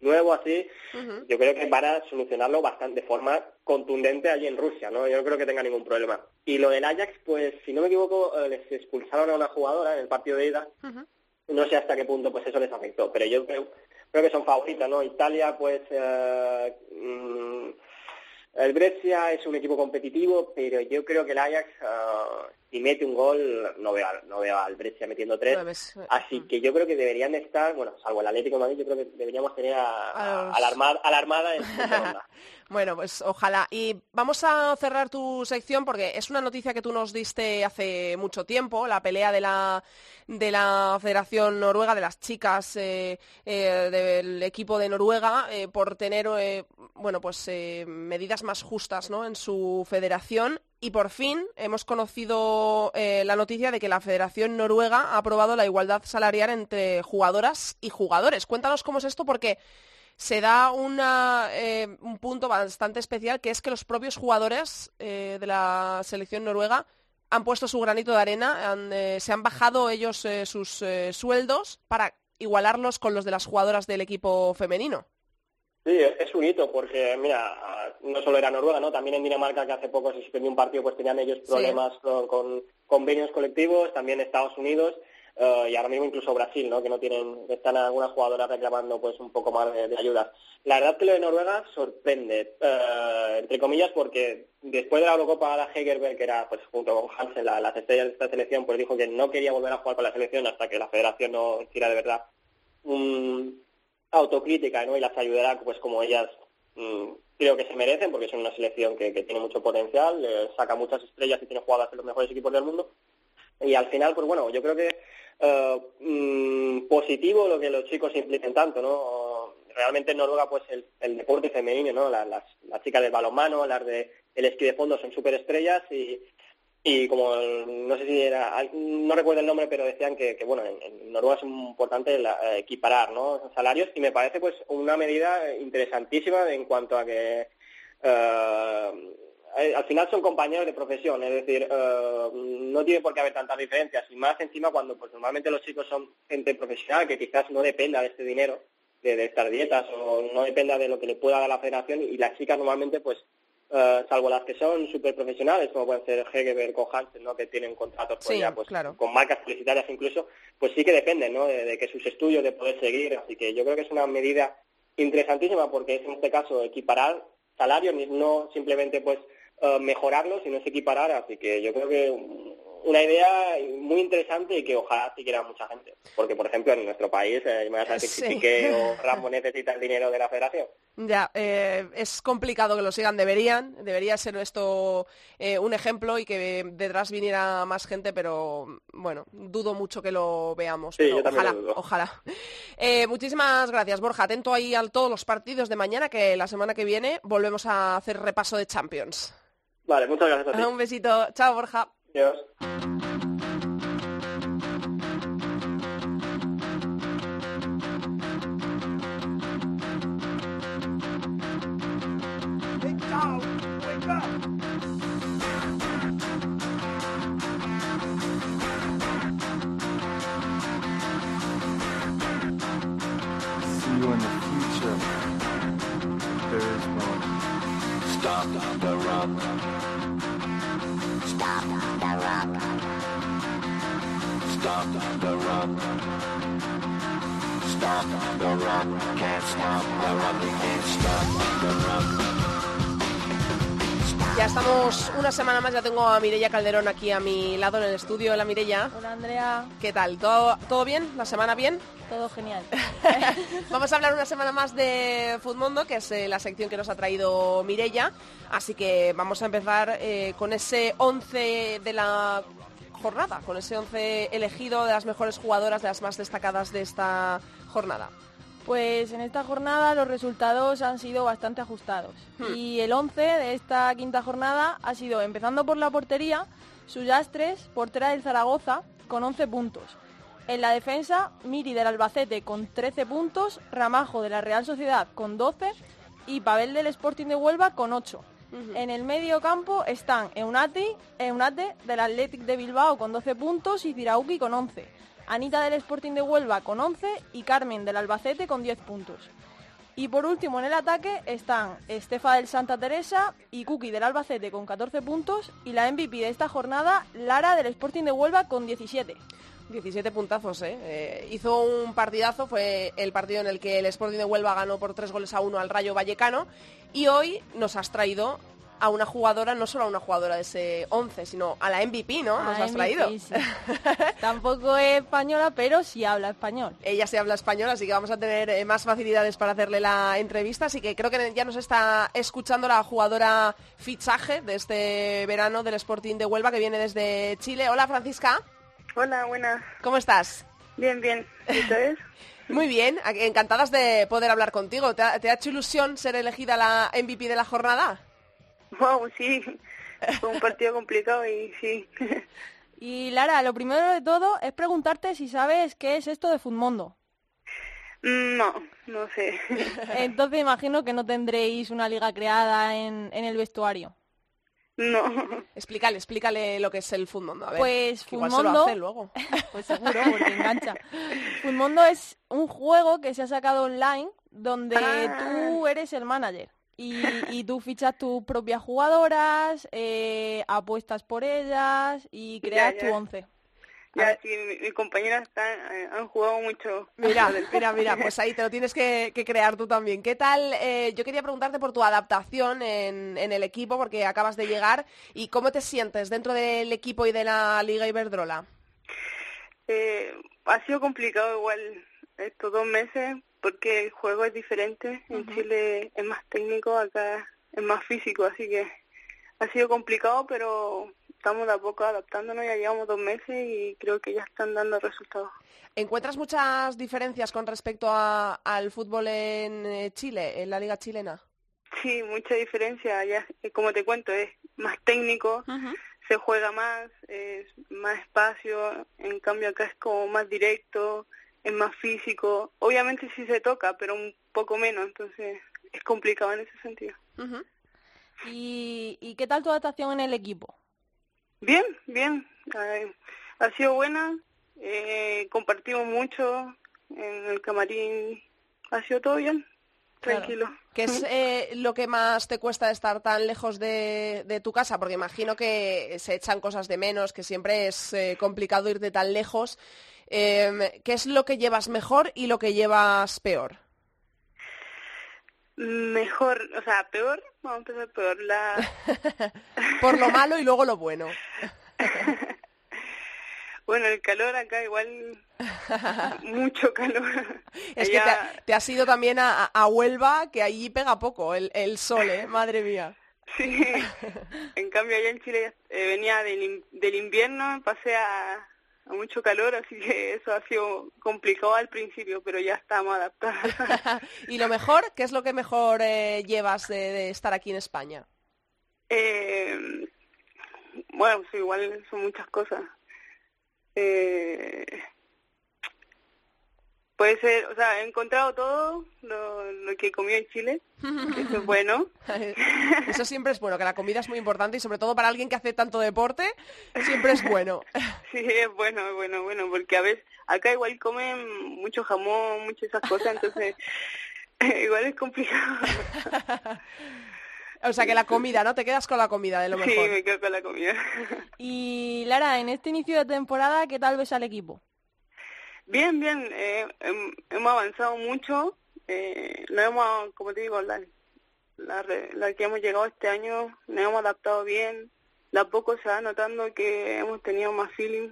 nuevo así. Yo creo que van a solucionarlo bastante de forma contundente allí en Rusia, ¿no? Yo no creo que tenga ningún problema. Y lo del Ajax, pues si no me equivoco, eh, les expulsaron a una jugadora en el partido de ida. No sé hasta qué punto pues eso les afectó, pero yo creo creo que son favoritas, ¿no? Italia, pues, eh, mm, el Brescia es un equipo competitivo, pero yo creo que el Ajax, eh, si mete un gol, no veo, no veo al Brescia metiendo tres. Así que yo creo que deberían estar, bueno, salvo el Atlético de Madrid, yo creo que deberíamos tener a, la, armada, a la Armada en [laughs] Bueno, pues ojalá. Y vamos a cerrar tu sección porque es una noticia que tú nos diste hace mucho tiempo, la pelea de la, de la Federación Noruega, de las chicas eh, eh, del equipo de Noruega, eh, por tener bueno, pues, medidas más justas ¿no? en su federación. Y por fin hemos conocido la noticia de que la Federación Noruega ha aprobado la igualdad salarial entre jugadoras y jugadores. Cuéntanos cómo es esto porque se da eh, un punto bastante especial, que es que los propios jugadores eh, de la selección noruega han puesto su granito de arena, eh, se han bajado ellos sus sueldos para igualarlos con los de las jugadoras del equipo femenino. Sí, es un hito porque, mira, no solo era Noruega, ¿no? También en Dinamarca, que hace poco se suspendió un partido, pues tenían ellos problemas con convenios colectivos, también Estados Unidos. Eh, y ahora mismo incluso Brasil, ¿no? que no tienen, están algunas jugadoras reclamando pues un poco más de, ayuda. La verdad que lo de Noruega sorprende, eh, entre comillas, porque después de la Eurocopa la Hegerberg, que era pues junto con Hansen la, las estrellas de esta selección, pues dijo que no quería volver a jugar con la selección hasta que la federación no hiciera de verdad un autocrítica ¿no? y las ayudara pues como ellas mm, creo que se merecen porque son una selección que, tiene mucho potencial, eh, saca muchas estrellas y tiene jugadas en los mejores equipos del mundo. Y al final, pues bueno, yo creo que eh, mm, positivo lo que los chicos impliquen tanto, ¿no? Realmente en Noruega, pues el, deporte femenino, ¿no? Las, las, chicas del balonmano, las de el esquí de fondo son súper estrellas y, y como no sé si era, no recuerdo el nombre, pero decían que, bueno, en, Noruega es importante la, equiparar, ¿no? Salarios y me parece pues una medida interesantísima en cuanto a que eh, eh, al final son compañeros de profesión, es decir, eh, no tiene por qué haber tantas diferencias, y más encima cuando pues normalmente los chicos son gente profesional que quizás no dependa de este dinero, de, estas dietas, o no dependa de lo que le pueda dar la federación, y las chicas normalmente pues eh, salvo las que son súper profesionales, como pueden ser Hegeberg o Hansen, ¿no? que tienen contratos pues, ya, pues, con marcas publicitarias incluso, pues sí que dependen ¿no? de, de, que sus estudios, de poder seguir. Así que yo creo que es una medida interesantísima porque es en este caso equiparar salarios, no simplemente pues eh, mejorarlo, si no se equiparar, así que yo creo que una idea muy interesante y que ojalá siquiera mucha gente. Porque, por ejemplo, en nuestro país, eh, me vas a decir que o [laughs] Ramón necesita el dinero de la federación. Ya, eh, es complicado que lo sigan, deberían, debería ser esto eh, un ejemplo y que detrás viniera más gente, pero bueno, dudo mucho que lo veamos. ojalá, ojalá. muchísimas gracias, Borja. Atento ahí a todos los partidos de mañana, que la semana que viene volvemos a hacer repaso de Champions. Vale, muchas gracias a ti. Un besito. Chao, Borja. Adiós. See you in the future. There is no stop the run. Stop the run. Stop the run. Can't stop the run. Can't stop the run. Ya estamos una semana más, ya tengo a Mirella Calderón aquí a mi lado en el estudio. Hola Mirella. Hola Andrea. ¿Qué tal? ¿Todo, ¿Todo bien? ¿La semana bien? Todo genial. [laughs] Vamos a hablar una semana más de Foodmundo, que es eh, la sección que nos ha traído Mirella. Así que vamos a empezar eh, con ese 11 de la jornada, con ese 11 elegido de las mejores jugadoras, de las más destacadas de esta jornada. Pues en esta jornada los resultados han sido bastante ajustados. Hmm. Y el 11 de esta quinta jornada ha sido, empezando por la portería, Suyastres, portera del Zaragoza, con 11 puntos. En la defensa, Miri del Albacete con 13 puntos, Ramajo de la Real Sociedad con 12 y Pavel del Sporting de Huelva con 8. En el medio campo están Eunati, Eunate del Athletic de Bilbao con 12 puntos y Tirauki con 11. Anita del Sporting de Huelva con 11 y Carmen del Albacete con 10 puntos. Y por último en el ataque están Estefa del Santa Teresa y Cookie del Albacete con 14 puntos y la MVP de esta jornada, Lara del Sporting de Huelva con 17. 17 puntazos, ¿eh? ¿eh? Hizo un partidazo, fue el partido en el que el Sporting de Huelva ganó por 3 goles a 1 al Rayo Vallecano y hoy nos has traído a una jugadora, no solo a una jugadora de ese 11, sino a la MVP, ¿no? Nos A has MVP, traído. sí. [laughs] Tampoco es española, pero sí habla español. Ella se habla español, así que vamos a tener eh, más facilidades para hacerle la entrevista. Así que creo que ya nos está escuchando la jugadora fichaje de este verano del Sporting de Huelva, que viene desde Chile. Hola, Francisca. Hola, buenas. ¿Cómo estás? Bien, bien. ¿Y ustedes? [laughs] Muy bien, encantadas de poder hablar contigo. ¿Te ha, te ha hecho ilusión ser elegida la MVP de la jornada? Wow, sí. Fue un partido complicado y sí. [laughs] Y Lara, lo primero de todo es preguntarte si sabes qué es esto de Futmundo. No, no sé. [laughs] Entonces imagino que no tendréis una liga creada en, en el vestuario. No. Explícale, explícale lo que es el Futmundo. A ver, Pues que igual se lo hace luego. [laughs] Pues seguro, porque engancha. Futmundo es un juego que se ha sacado online donde Ah. tú eres el manager. Y, y tú fichas tus propias jugadoras, eh, apuestas por ellas y creas Ya, tu once. Ya, sí, mi- mis compañeras están, eh, han jugado mucho. Mira, mira, mira, [laughs] pues ahí te lo tienes que, que crear tú también. ¿Qué tal? eh, yo quería preguntarte por tu adaptación en, en el equipo, porque acabas de llegar, y cómo te sientes dentro del equipo y de la Liga Iberdrola. Eh, ha sido complicado igual estos dos meses porque el juego es diferente. En Chile es más técnico, acá es más físico, así que ha sido complicado, pero estamos de a poco adaptándonos. Ya llevamos dos meses y creo que ya están dando resultados. ¿Encuentras muchas diferencias con respecto a- al fútbol en eh, Chile, en la Liga chilena? Sí, mucha diferencia. Ya, eh, como te cuento, es más técnico, se juega más, es más espacio. En cambio acá es como más directo, es más físico. Obviamente sí se toca, pero un poco menos. Entonces es complicado en ese sentido. ¿Y, y qué tal tu adaptación en el equipo? Bien, bien. Eh, ha sido buena. Eh, compartimos mucho en el camarín. Ha sido todo bien. Claro. Tranquilo. ¿Qué es [laughs] eh, lo que más te cuesta estar tan lejos de, de tu casa? Porque imagino que se echan cosas de menos, que siempre es eh, complicado irte tan lejos. Eh, ¿Qué es lo que llevas mejor y lo que llevas peor? Mejor, o sea, peor. Vamos a empezar peor. La, [laughs] Por lo malo y luego lo bueno. [laughs] Bueno, el calor acá igual, mucho calor. [laughs] Es que te, ha- te has ido también a, a Huelva, que allí pega poco el, el sol, ¿eh? Madre mía. [laughs] Sí, en cambio allá en Chile eh, venía del, del invierno, pasé a, a mucho calor, así que eso ha sido complicado al principio, pero ya estamos adaptados. y lo mejor, ¿qué es lo que mejor eh, llevas de, de estar aquí en España? Eh, bueno, pues igual son muchas cosas. Eh, puede ser, o sea, he encontrado todo lo, lo que comí en Chile, [laughs] eso es bueno. [laughs] Eso siempre es bueno, que la comida es muy importante y sobre todo para alguien que hace tanto deporte, siempre es bueno. [laughs] Sí, es bueno, es bueno, bueno, porque a veces acá igual comen mucho jamón, muchas esas cosas, entonces igual es complicado. O sea que la comida, ¿no? Te quedas con la comida de lo Sí, mejor. me quedo con la comida. Y Lara, en este inicio de temporada, ¿qué tal ves al equipo? Bien, bien, eh, hem- hemos avanzado mucho, eh, nos hemos, como te digo, la, la, la que hemos llegado este año, nos hemos adaptado bien, de a poco se va notando que hemos tenido más feeling,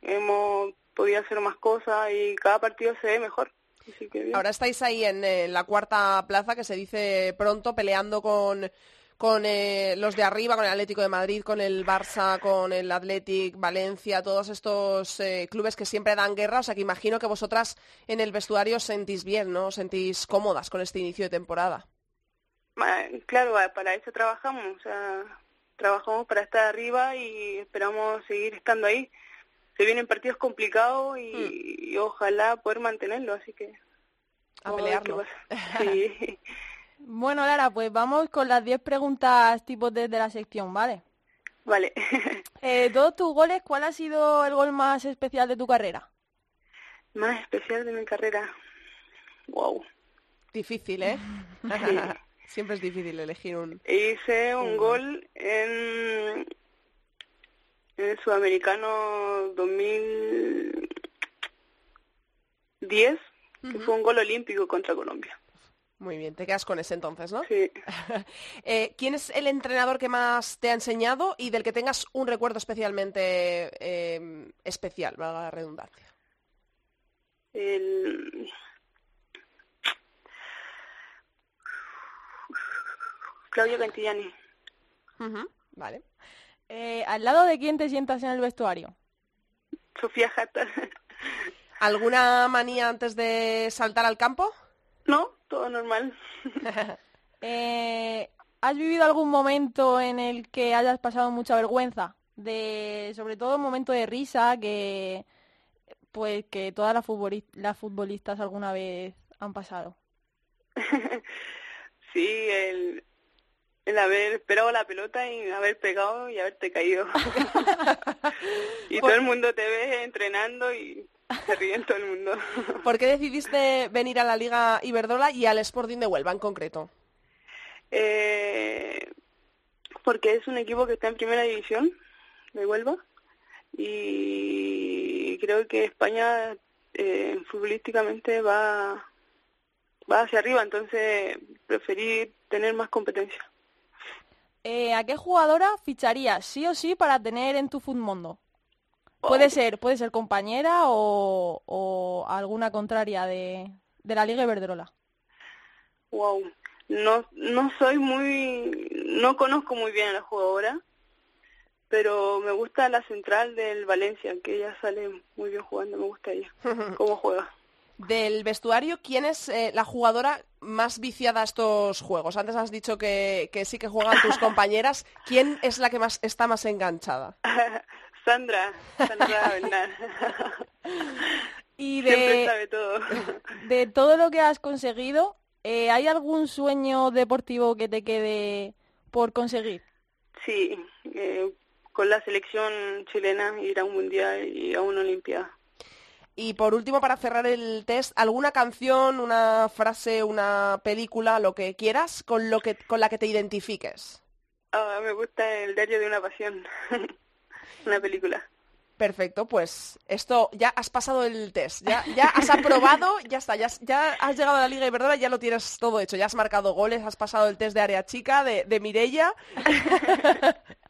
hemos podido hacer más cosas y cada partido se ve mejor. Así que bien. Ahora estáis ahí en, eh, la cuarta plaza, que se dice pronto, peleando con, con eh, los de arriba, con el Atlético de Madrid, con el Barça, con el Athletic, Valencia, todos estos eh, clubes que siempre dan guerra. O sea que imagino que vosotras en el vestuario os sentís bien, ¿no? Os sentís cómodas con este inicio de temporada. Claro, ah, para eso trabajamos, o sea, trabajamos para estar arriba y esperamos seguir estando ahí. Se vienen partidos complicados y, y ojalá poder mantenerlo, así que A pelearlo. [laughs] Sí. Bueno, Lara, pues vamos con las 10 preguntas tipos desde la sección, ¿vale? Vale. [laughs] Eh, todos tus goles, ¿cuál ha sido el gol más especial de tu carrera? Más especial de mi carrera. Wow. Difícil, ¿eh? Sí. [laughs] Siempre es difícil elegir un... Hice un Un gol en, en el Sudamericano 2010, que fue un gol olímpico contra Colombia. Muy bien, te quedas con ese entonces, ¿no? Sí. [laughs] Eh, ¿Quién es el entrenador que más te ha enseñado y del que tengas un recuerdo especialmente eh, especial, valga la redundancia? El... Claudio Cantillani. Vale. Eh, ¿Al lado de quién te sientas en el vestuario? Sofía Jata. ¿Alguna manía antes de saltar al campo? No, todo normal. [laughs] Eh, ¿Has vivido algún momento en el que hayas pasado mucha vergüenza? De, sobre todo un momento de risa que pues que todas las, las futbolistas alguna vez han pasado. [laughs] Sí, el, el haber esperado la pelota y haber pegado y haberte caído. [laughs] y todo el mundo te ve entrenando y se ríe todo el mundo. [laughs] ¿Por qué decidiste venir a la Liga Iberdrola y al Sporting de Huelva en concreto? Eh, porque es un equipo que está en primera división de Huelva y creo que España eh, futbolísticamente va va hacia arriba, entonces preferí tener más competencia. Eh, ¿A qué jugadora ficharías sí o sí para tener en tu Futmundo? Puede ser, puede ser compañera o, o alguna contraria de, de la Liga Iberdrola. Wow. No, no soy muy, no conozco muy bien a la jugadora, pero me gusta la central del Valencia, que ella sale muy bien jugando, me gusta ella, [laughs] cómo juega. Del vestuario, ¿quién es eh, la jugadora más viciada a estos juegos? Antes has dicho que, que sí que juegan tus [laughs] compañeras. ¿Quién es la que más está más enganchada? [laughs] Sandra, Sandra [laughs] Bernal. Y Siempre de, sabe todo. de todo lo que has conseguido, eh, ¿hay algún sueño deportivo que te quede por conseguir? Sí, eh, con la selección chilena ir a un mundial y a una olimpiada. Y por último, para cerrar el test, ¿alguna canción, una frase, una película, lo que quieras, con, lo que, con la que te identifiques? Ah, me gusta el diario de una pasión, [laughs] una película. Perfecto, pues esto ya has pasado el test, ya, ya has aprobado, ya está, ya, has- ya has llegado a la Liga Iberdrola, ya lo tienes todo hecho, ya has marcado goles, has pasado el test de área chica de, de Mirella. [laughs]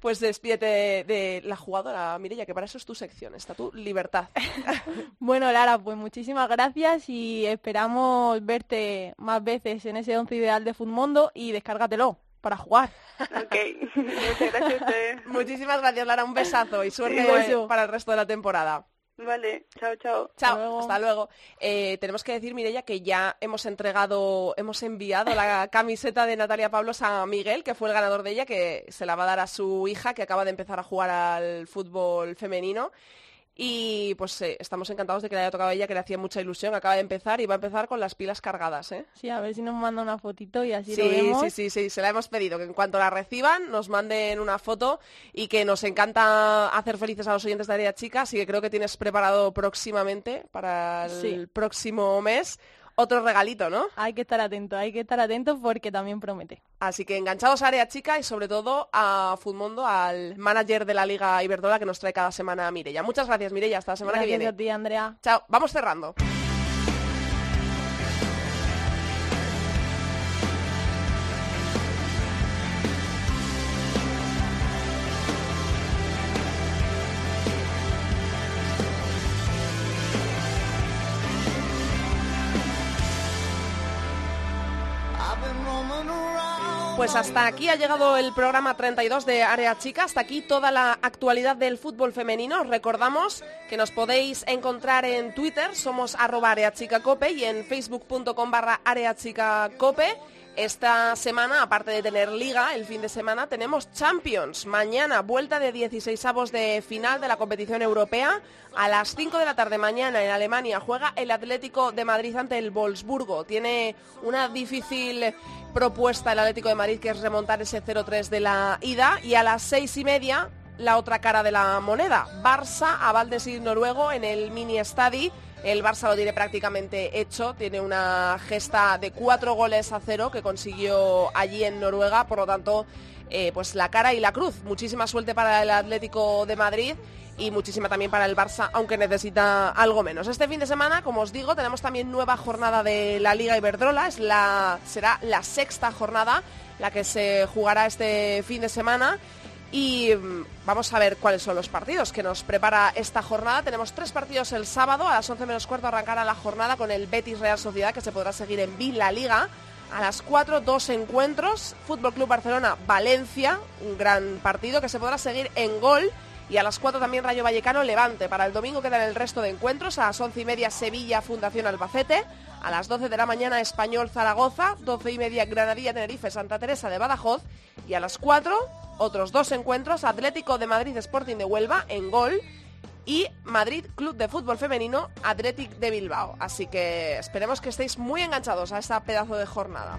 Pues despídete de, de la jugadora, Mirella, que para eso es tu sección, está tu libertad. [laughs] Bueno, Lara, pues muchísimas gracias y esperamos verte más veces en ese once ideal de Futmundo y descárgatelo para jugar. Ok, [laughs] muchas [laughs] gracias a ustedes. Muchísimas gracias, Lara, un besazo y suerte para el resto de la temporada. Vale, chao, chao. Chao, luego. hasta luego. Eh, tenemos que decir, Mireia, que ya hemos entregado, hemos enviado la [laughs] camiseta de Natalia Pablos a Miguel, que fue el ganador de ella, que se la va a dar a su hija, que acaba de empezar a jugar al fútbol femenino. Y pues eh, estamos encantados de que le haya tocado a ella, que le hacía mucha ilusión. Acaba de empezar y va a empezar con las pilas cargadas, ¿eh? Sí, a ver si nos manda una fotito y así lo Sí, vemos. sí, sí, sí, se la hemos pedido, que en cuanto la reciban nos manden una foto y que nos encanta hacer felices a los oyentes de Área Chica, así que creo que tienes preparado próximamente para el Sí. próximo mes otro regalito, ¿no? Hay que estar atento, hay que estar atento porque también promete. Así que enganchados a Área Chica y sobre todo a Futmundo, al manager de la Liga Iberdrola que nos trae cada semana Mirella. Muchas gracias, Mirella, hasta la semana Gracias que viene. a ti, Andrea. Chao, vamos cerrando. Pues hasta aquí ha llegado el programa 32 de Área Chica, hasta aquí toda la actualidad del fútbol femenino. Os recordamos que nos podéis encontrar en Twitter, somos arroba areachicacope y en facebook.com barra areachicacope. Esta semana, aparte de tener liga, el fin de semana tenemos Champions. Mañana, vuelta de 16 avos de final de la competición europea. A las 5 de la tarde mañana en Alemania juega el Atlético de Madrid ante el Wolfsburgo. Tiene una difícil propuesta el Atlético de Madrid que es remontar ese 0-3 de la ida. Y a las 6 y media, la otra cara de la moneda. Barça a Valdesir noruego en el mini estadi el Barça lo tiene prácticamente hecho, tiene una gesta de cuatro goles a cero que consiguió allí en Noruega, por lo tanto, eh, pues la cara y la cruz. Muchísima suerte para el Atlético de Madrid y muchísima también para el Barça, aunque necesita algo menos. Este fin de semana, como os digo, tenemos también nueva jornada de la Liga Iberdrola, es la, será la sexta jornada la que se jugará este fin de semana. Y mm, vamos a ver cuáles son los partidos que nos prepara esta jornada. Tenemos tres partidos el sábado, a las 11 menos cuarto arrancará la jornada con el Betis Real Sociedad, que se podrá seguir en Villa Liga. A las 4, dos encuentros. Fútbol Club Barcelona, Valencia, un gran partido que se podrá seguir en gol. Y a las 4 también Rayo Vallecano Levante. Para el domingo quedan el resto de encuentros. A las 11 y media Sevilla Fundación Albacete. A las 12 de la mañana Español Zaragoza. 12 y media Granadilla Tenerife Santa Teresa de Badajoz. Y a las 4 otros dos encuentros. Atlético de Madrid Sporting de Huelva en gol. Y Madrid Club de Fútbol Femenino Athletic de Bilbao. Así que esperemos que estéis muy enganchados a esta pedazo de jornada.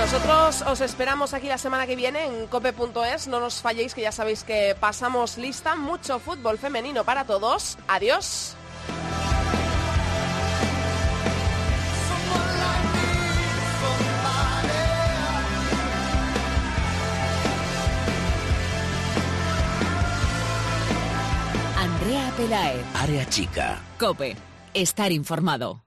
Nosotros os esperamos aquí la semana que viene en cope.es. No nos falléis que ya sabéis que pasamos lista. Mucho fútbol femenino para todos. Adiós. Andrea Pelae. Área chica. Cope. Estar informado.